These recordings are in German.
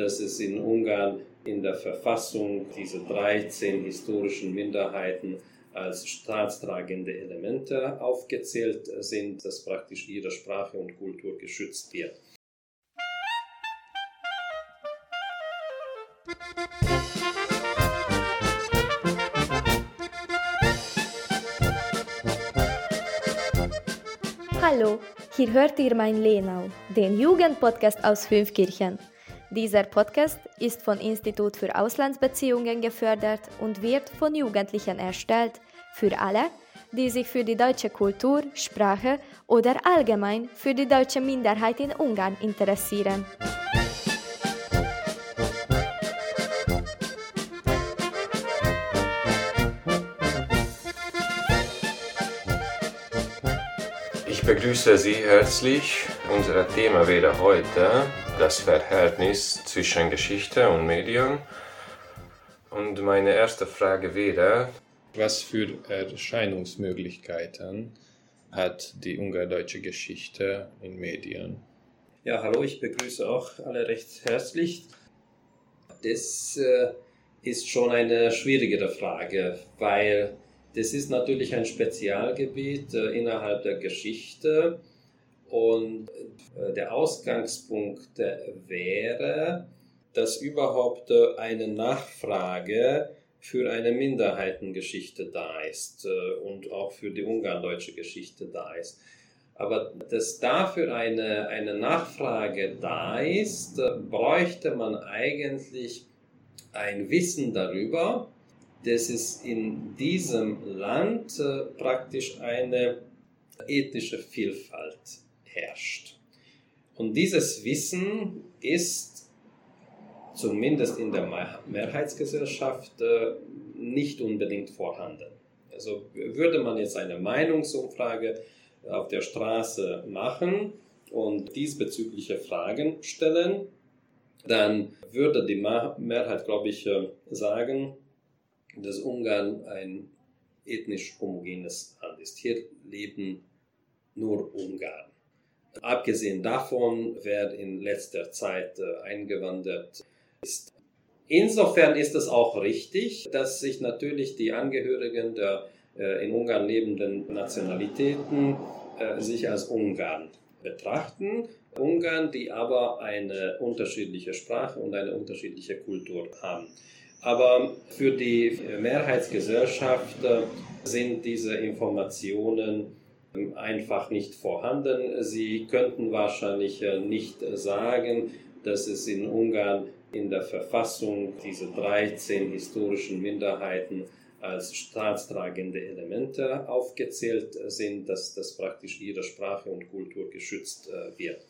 dass es in Ungarn in der Verfassung diese 13 historischen Minderheiten als staatstragende Elemente aufgezählt sind, dass praktisch ihre Sprache und Kultur geschützt wird. Hallo, hier hört ihr mein Lenau, den Jugendpodcast aus Fünfkirchen. Dieser Podcast ist vom Institut für Auslandsbeziehungen gefördert und wird von Jugendlichen erstellt, für alle, die sich für die deutsche Kultur, Sprache oder allgemein für die deutsche Minderheit in Ungarn interessieren. Ich begrüße Sie herzlich. Unser Thema wäre heute das Verhältnis zwischen Geschichte und Medien. Und meine erste Frage wäre, was für Erscheinungsmöglichkeiten hat die ungardeutsche Geschichte in Medien? Ja, hallo, ich begrüße auch alle recht herzlich. Das äh, ist schon eine schwierigere Frage, weil das ist natürlich ein Spezialgebiet äh, innerhalb der Geschichte und äh, der Ausgangspunkt wäre, dass überhaupt äh, eine Nachfrage für eine Minderheitengeschichte da ist äh, und auch für die ungardeutsche Geschichte da ist. Aber dass dafür eine, eine Nachfrage da ist, bräuchte man eigentlich ein Wissen darüber, dass es in diesem Land praktisch eine ethische Vielfalt herrscht. Und dieses Wissen ist zumindest in der Mehrheitsgesellschaft äh, nicht unbedingt vorhanden. Also würde man jetzt eine Meinungsumfrage auf der Straße machen und diesbezügliche Fragen stellen, dann würde die Mehrheit, glaube ich, äh, sagen, dass Ungarn ein ethnisch homogenes Land ist. Hier leben nur Ungarn. Abgesehen davon, wer in letzter Zeit äh, eingewandert ist. Insofern ist es auch richtig, dass sich natürlich die Angehörigen der äh, in Ungarn lebenden Nationalitäten äh, sich als Ungarn betrachten. Ungarn, die aber eine unterschiedliche Sprache und eine unterschiedliche Kultur haben. Aber für die Mehrheitsgesellschaft sind diese Informationen einfach nicht vorhanden. Sie könnten wahrscheinlich äh, nicht sagen, dass es in Ungarn in der Verfassung diese 13 historischen Minderheiten als staatstragende Elemente aufgezählt sind, dass das praktisch ihre Sprache und Kultur geschützt äh, wird.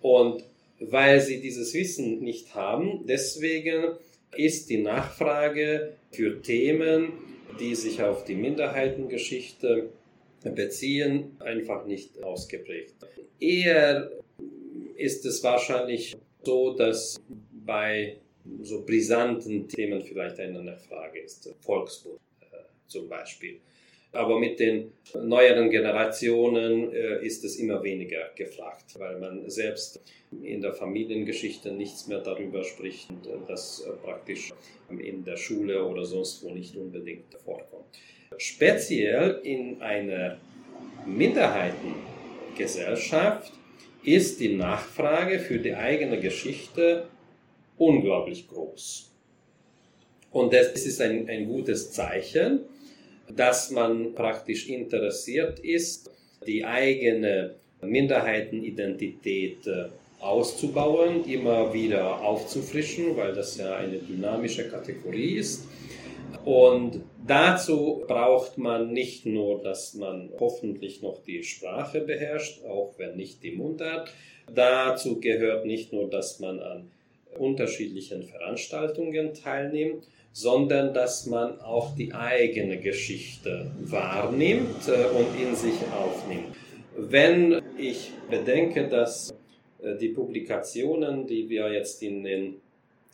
Und weil sie dieses Wissen nicht haben, deswegen ist die Nachfrage für Themen, die sich auf die Minderheitengeschichte beziehen, einfach nicht ausgeprägt. Eher ist es wahrscheinlich so, dass bei so brisanten Themen vielleicht eine Nachfrage ist. Volksbund äh, zum Beispiel. Aber mit den neueren Generationen äh, ist es immer weniger gefragt, weil man selbst in der Familiengeschichte nichts mehr darüber spricht, äh, das äh, praktisch in der Schule oder sonst wo nicht unbedingt vorkommt. Speziell in einer Minderheitengesellschaft ist die Nachfrage für die eigene Geschichte unglaublich groß. Und das ist ein, ein gutes Zeichen, dass man praktisch interessiert ist, die eigene Minderheitenidentität äh, auszubauen, immer wieder aufzufrischen, weil das ja eine dynamische Kategorie ist und dazu braucht man nicht nur, dass man hoffentlich noch die Sprache beherrscht, auch wenn nicht die Mundart. Dazu gehört nicht nur, dass man an unterschiedlichen Veranstaltungen teilnimmt, sondern dass man auch die eigene Geschichte wahrnimmt äh, und in sich aufnimmt. Wenn ich bedenke, dass äh, die Publikationen, die wir jetzt in den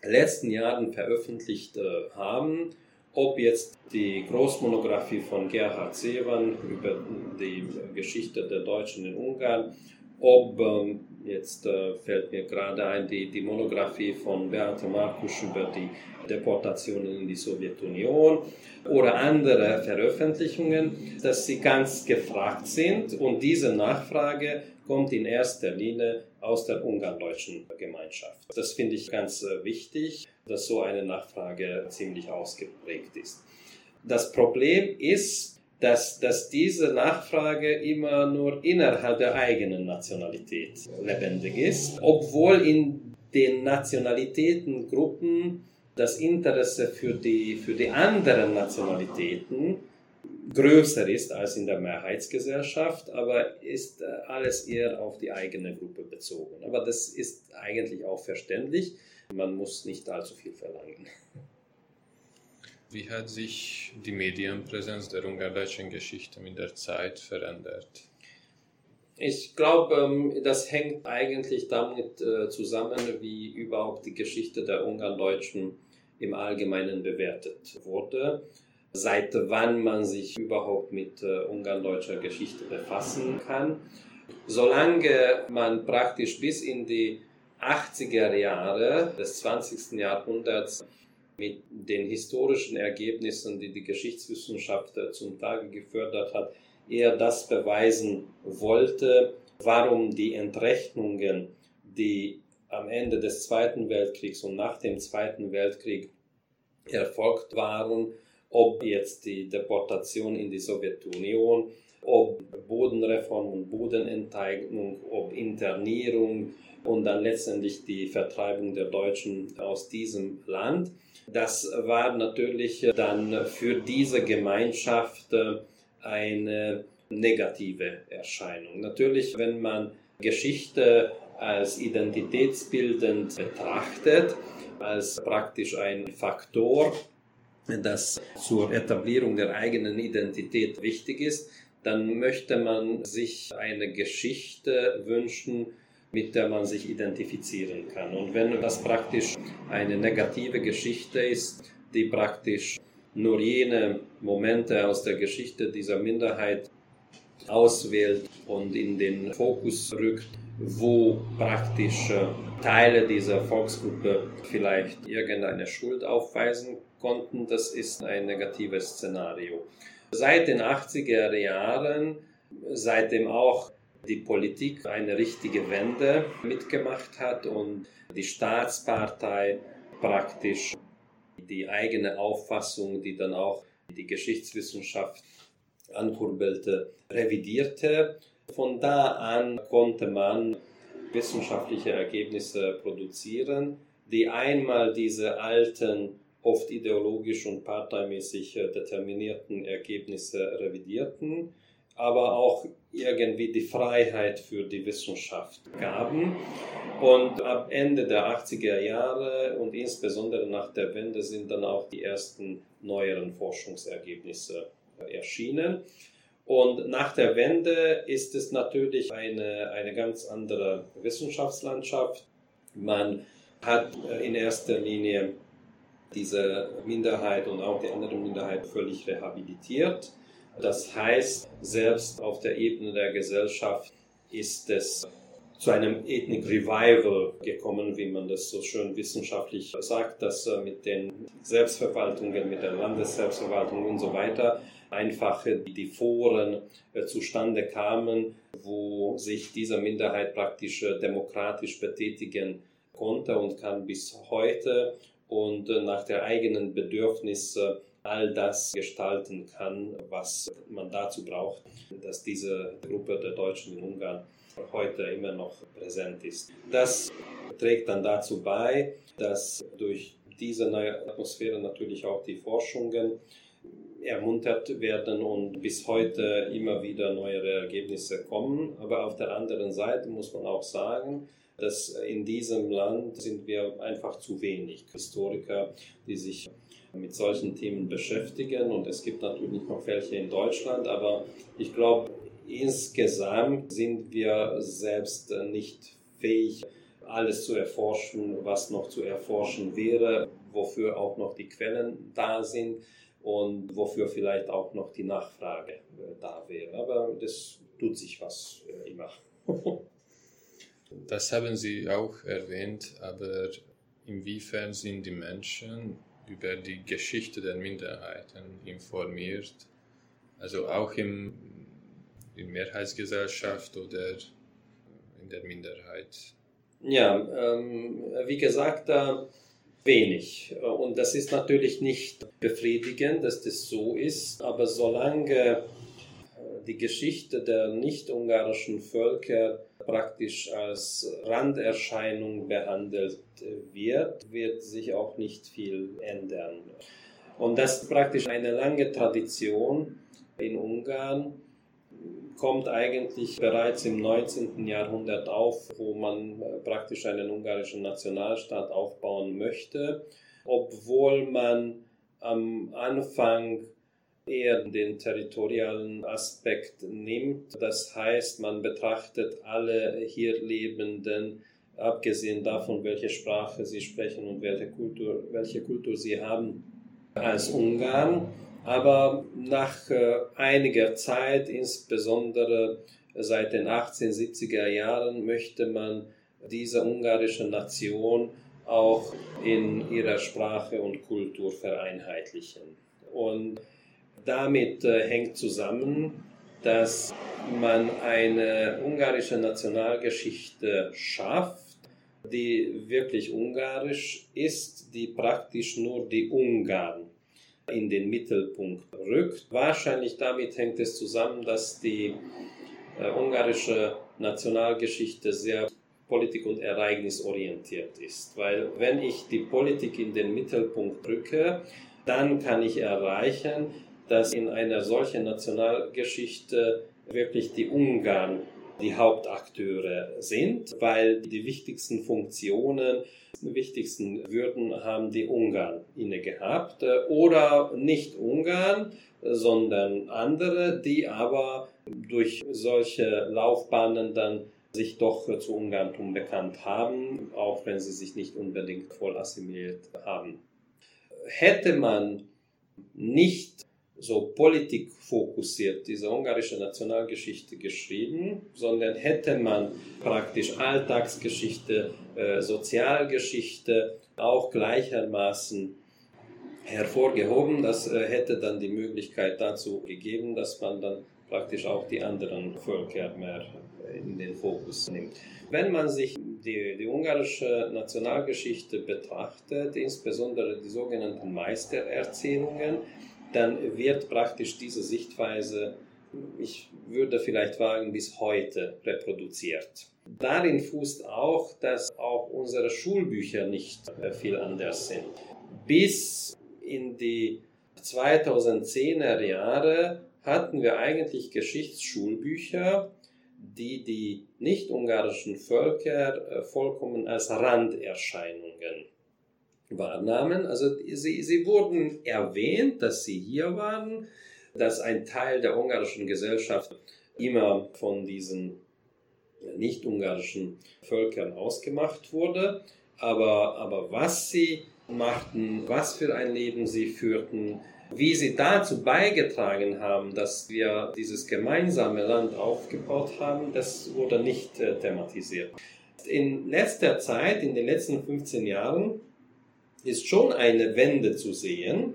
letzten Jahren veröffentlicht äh, haben, ob jetzt die Großmonographie von Gerhard Seewan über die Geschichte der Deutschen in Ungarn, ob ähm, Jetzt äh, fällt mir gerade ein die, die Monographie von Beate Markus über die Deportationen in die Sowjetunion oder andere Veröffentlichungen, dass sie ganz gefragt sind und diese Nachfrage kommt in erster Linie aus der ungarn-deutschen Gemeinschaft. Das finde ich ganz äh, wichtig, dass so eine Nachfrage ziemlich ausgeprägt ist. Das Problem ist, dass, dass diese Nachfrage immer nur innerhalb der eigenen Nationalität lebendig ist, obwohl in den Nationalitätengruppen das Interesse für die, für die anderen Nationalitäten größer ist als in der Mehrheitsgesellschaft, aber ist äh, alles eher auf die eigene Gruppe bezogen. Aber das ist eigentlich auch verständlich. Man muss nicht allzu viel verlangen. Wie hat sich die Medienpräsenz der ungardeutschen Geschichte mit der Zeit verändert? Ich glaube, ähm, das hängt eigentlich damit äh, zusammen, wie überhaupt die Geschichte der Ungarndeutschen im Allgemeinen bewertet wurde. Seit wann man sich überhaupt mit äh, ungarndeutscher Geschichte befassen kann. Solange man praktisch bis in die 80er Jahre des 20. Jahrhunderts mit den historischen Ergebnissen, die die Geschichtswissenschaft äh, zum Tage gefördert hat, eher das beweisen wollte, warum die Entrechnungen, die am Ende des Zweiten Weltkriegs und nach dem Zweiten Weltkrieg erfolgt waren, ob jetzt die Deportation in die Sowjetunion, ob Bodenreform und Bodenenteignung, ob Internierung und dann letztendlich die Vertreibung der Deutschen aus diesem Land. Das war natürlich dann für diese Gemeinschaft eine negative Erscheinung. Natürlich, wenn man Geschichte als identitätsbildend betrachtet, als praktisch ein Faktor, das zur Etablierung der eigenen Identität wichtig ist, dann möchte man sich eine Geschichte wünschen, mit der man sich identifizieren kann. Und wenn das praktisch eine negative Geschichte ist, die praktisch nur jene Momente aus der Geschichte dieser Minderheit auswählt und in den Fokus rückt, wo praktisch Teile dieser Volksgruppe vielleicht irgendeine Schuld aufweisen konnten. Das ist ein negatives Szenario. Seit den 80er Jahren, seitdem auch die Politik eine richtige Wende mitgemacht hat und die Staatspartei praktisch die eigene Auffassung, die dann auch die Geschichtswissenschaft ankurbelte, revidierte. Von da an konnte man wissenschaftliche Ergebnisse produzieren, die einmal diese alten, oft ideologisch und parteimäßig determinierten Ergebnisse revidierten, aber auch irgendwie die Freiheit für die Wissenschaft gaben. Und ab Ende der 80er Jahre und insbesondere nach der Wende sind dann auch die ersten neueren Forschungsergebnisse erschienen. Und nach der Wende ist es natürlich eine, eine ganz andere Wissenschaftslandschaft. Man hat in erster Linie diese Minderheit und auch die andere Minderheit völlig rehabilitiert. Das heißt, selbst auf der Ebene der Gesellschaft ist es zu einem Ethnic Revival gekommen, wie man das so schön wissenschaftlich sagt, dass äh, mit den Selbstverwaltungen, mit der Landesselbstverwaltung und so weiter einfach die Foren äh, zustande kamen, wo sich diese Minderheit praktisch äh, demokratisch betätigen konnte und kann bis heute und nach der eigenen Bedürfnisse all das gestalten kann, was man dazu braucht, dass diese Gruppe der Deutschen in Ungarn heute immer noch präsent ist. Das trägt dann dazu bei, dass durch diese neue Atmosphäre natürlich auch die Forschungen ermuntert werden und bis heute immer wieder neuere Ergebnisse kommen. Aber auf der anderen Seite muss man auch sagen, dass in diesem Land sind wir einfach zu wenig Historiker, die sich mit solchen Themen beschäftigen. Und es gibt natürlich noch welche in Deutschland, aber ich glaube, insgesamt sind wir selbst nicht fähig, alles zu erforschen, was noch zu erforschen wäre, wofür auch noch die Quellen da sind und wofür vielleicht auch noch die Nachfrage äh, da wäre. Aber das tut sich was äh, immer. Das haben Sie auch erwähnt, aber inwiefern sind die Menschen über die Geschichte der Minderheiten informiert? Also auch im, in Mehrheitsgesellschaft oder in der Minderheit? Ja, ähm, wie gesagt, äh, wenig. Und das ist natürlich nicht befriedigend, dass das so ist, aber solange äh, die Geschichte der nicht-ungarischen Völker praktisch als Randerscheinung behandelt wird, wird sich auch nicht viel ändern. Und das ist praktisch eine lange Tradition in Ungarn, kommt eigentlich bereits im 19. Jahrhundert auf, wo man praktisch einen ungarischen Nationalstaat aufbauen möchte, obwohl man am Anfang eher den territorialen Aspekt nimmt. Das heißt, man betrachtet alle hier Lebenden, abgesehen davon, welche Sprache sie sprechen und welche Kultur, welche Kultur sie haben, als Ungarn. Aber nach äh, einiger Zeit, insbesondere seit den 1870er Jahren, möchte man diese ungarische Nation auch in ihrer Sprache und Kultur vereinheitlichen. Und damit äh, hängt zusammen, dass man eine ungarische Nationalgeschichte schafft, die wirklich ungarisch ist, die praktisch nur die Ungarn in den Mittelpunkt rückt. Wahrscheinlich damit hängt es zusammen, dass die äh, ungarische Nationalgeschichte sehr politik- und ereignisorientiert ist. Weil wenn ich die Politik in den Mittelpunkt rücke, dann kann ich erreichen, dass in einer solchen Nationalgeschichte wirklich die Ungarn die Hauptakteure sind, weil die wichtigsten Funktionen, die wichtigsten Würden haben die Ungarn inne gehabt oder nicht Ungarn, sondern andere, die aber durch solche Laufbahnen dann sich doch zu Ungarntum bekannt haben, auch wenn sie sich nicht unbedingt voll assimiliert haben. Hätte man nicht so politikfokussiert diese ungarische Nationalgeschichte geschrieben, sondern hätte man praktisch Alltagsgeschichte, äh, Sozialgeschichte auch gleichermaßen hervorgehoben. Das äh, hätte dann die Möglichkeit dazu gegeben, dass man dann praktisch auch die anderen Völker mehr äh, in den Fokus nimmt. Wenn man sich die, die ungarische Nationalgeschichte betrachtet, insbesondere die sogenannten Meistererzählungen, dann wird praktisch diese Sichtweise, ich würde vielleicht wagen, bis heute reproduziert. Darin fußt auch, dass auch unsere Schulbücher nicht viel anders sind. Bis in die 2010er Jahre hatten wir eigentlich Geschichtsschulbücher, die die nicht-ungarischen Völker äh, vollkommen als Randerscheinungen wahrnahmen. Also sie, sie wurden erwähnt, dass sie hier waren, dass ein Teil der ungarischen Gesellschaft immer von diesen nicht-ungarischen Völkern ausgemacht wurde. Aber, aber was sie machten, was für ein Leben sie führten, wie sie dazu beigetragen haben, dass wir dieses gemeinsame Land aufgebaut haben, das wurde nicht äh, thematisiert. In letzter Zeit, in den letzten 15 Jahren, ist schon eine Wende zu sehen.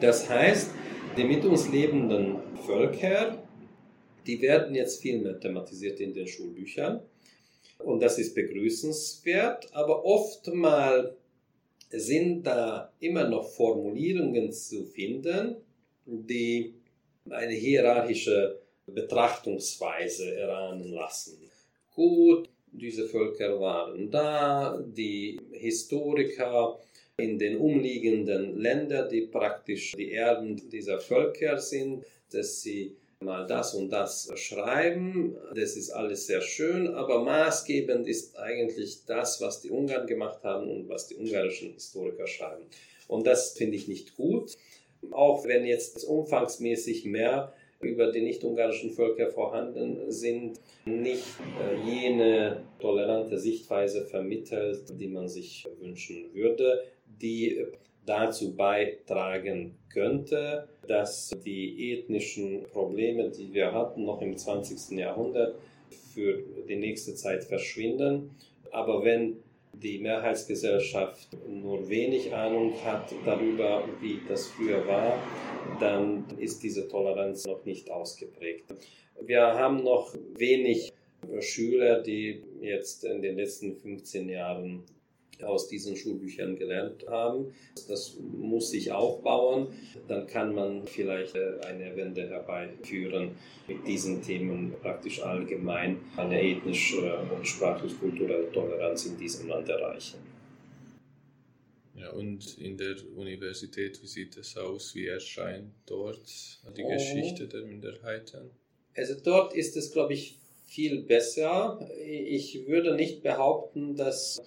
Das heißt, die mit uns lebenden Völker, die werden jetzt viel mehr thematisiert in den Schulbüchern. Und das ist begrüßenswert, aber oftmals sind da immer noch Formulierungen zu finden, die eine hierarchische Betrachtungsweise erahnen lassen. Gut, diese Völker waren da, die Historiker in den umliegenden Ländern, die praktisch die Erben dieser Völker sind, dass sie mal das und das schreiben. Das ist alles sehr schön, aber maßgebend ist eigentlich das, was die Ungarn gemacht haben und was die ungarischen Historiker schreiben. Und das finde ich nicht gut. Auch wenn jetzt umfangsmäßig mehr über die nicht-ungarischen Völker vorhanden sind, nicht äh, jene tolerante Sichtweise vermittelt, die man sich wünschen würde, die dazu beitragen könnte, dass die ethnischen Probleme, die wir hatten noch im 20. Jahrhundert, für die nächste Zeit verschwinden. Aber wenn die Mehrheitsgesellschaft nur wenig Ahnung hat darüber, wie das früher war, dann ist diese Toleranz noch nicht ausgeprägt. Wir haben noch wenig Schüler, die jetzt in den letzten 15 Jahren aus diesen Schulbüchern gelernt haben. Das muss sich aufbauen. Dann kann man vielleicht äh, eine Wende herbeiführen mit diesen Themen praktisch allgemein eine ethnische und sprachlich-kulturelle Toleranz in diesem Land erreichen. Ja, und in der Universität, wie sieht es aus? Wie erscheint dort die oh. Geschichte der Minderheiten? Also dort ist es, glaube ich, viel besser. Ich würde nicht behaupten, dass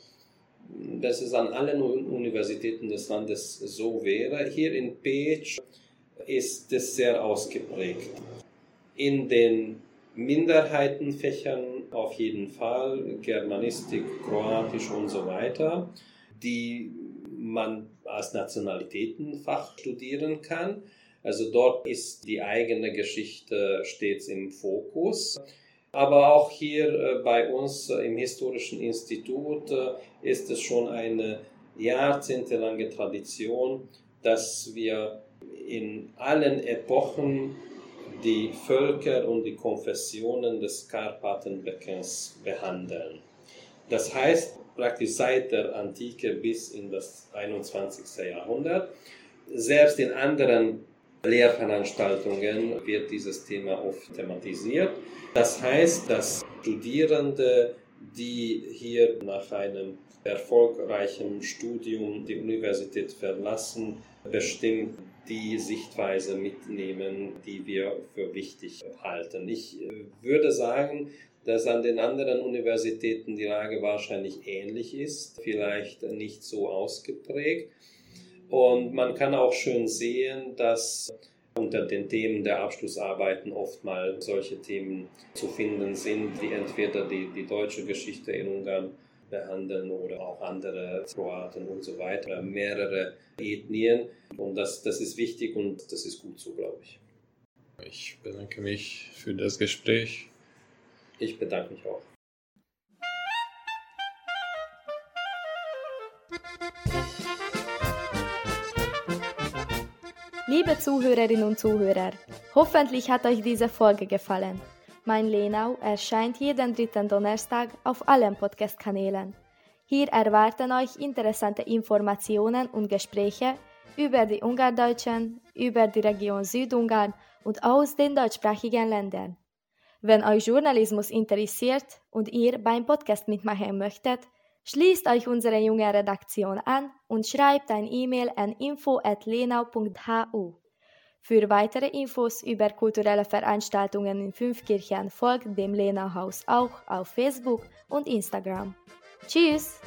dass es an allen Universitäten des Landes so wäre. Hier in Peć ist es sehr ausgeprägt. In den Minderheitenfächern auf jeden Fall, Germanistik, Kroatisch und so weiter, die man als Nationalitätenfach studieren kann. Also dort ist die eigene Geschichte stets im Fokus. Aber auch hier äh, bei uns äh, im Historischen Institut äh, ist es schon eine jahrzehntelange Tradition, dass wir in allen Epochen die Völker und die Konfessionen des Karpatenbeckens behandeln. Das heißt, praktisch seit der Antike bis in das 21. Jahrhundert. Selbst in anderen Lehrveranstaltungen wird dieses Thema oft thematisiert. Das heißt, dass Studierende, die hier nach einem erfolgreichen Studium die Universität verlassen, bestimmt die Sichtweise mitnehmen, die wir für wichtig halten. Ich äh, würde sagen, dass an den anderen Universitäten die Lage wahrscheinlich ähnlich ist, vielleicht nicht so ausgeprägt. Und man kann auch schön sehen, dass unter den Themen der Abschlussarbeiten oft mal solche Themen zu finden sind, wie entweder die, die deutsche Geschichte in Ungarn behandeln oder auch andere Kroaten und so weiter, mehrere Ethnien. Und das, das ist wichtig und das ist gut so, glaube ich. Ich bedanke mich für das Gespräch. Ich bedanke mich auch. Liebe Zuhörerinnen und Zuhörer, hoffentlich hat euch diese Folge gefallen. Mein Lenau erscheint jeden dritten Donnerstag auf allen Podcast-Kanälen. Hier erwarten euch interessante Informationen und Gespräche über die Ungardeutschen, über die Region Südungarn und aus den deutschsprachigen Ländern. Wenn euch Journalismus interessiert und ihr beim Podcast mitmachen möchtet, Schließt euch unsere junge Redaktion an und schreibt ein E-Mail an info.lenau.hu. Für weitere Infos über kulturelle Veranstaltungen in Fünfkirchen folgt dem Lenau Haus auch auf Facebook und Instagram. Tschüss!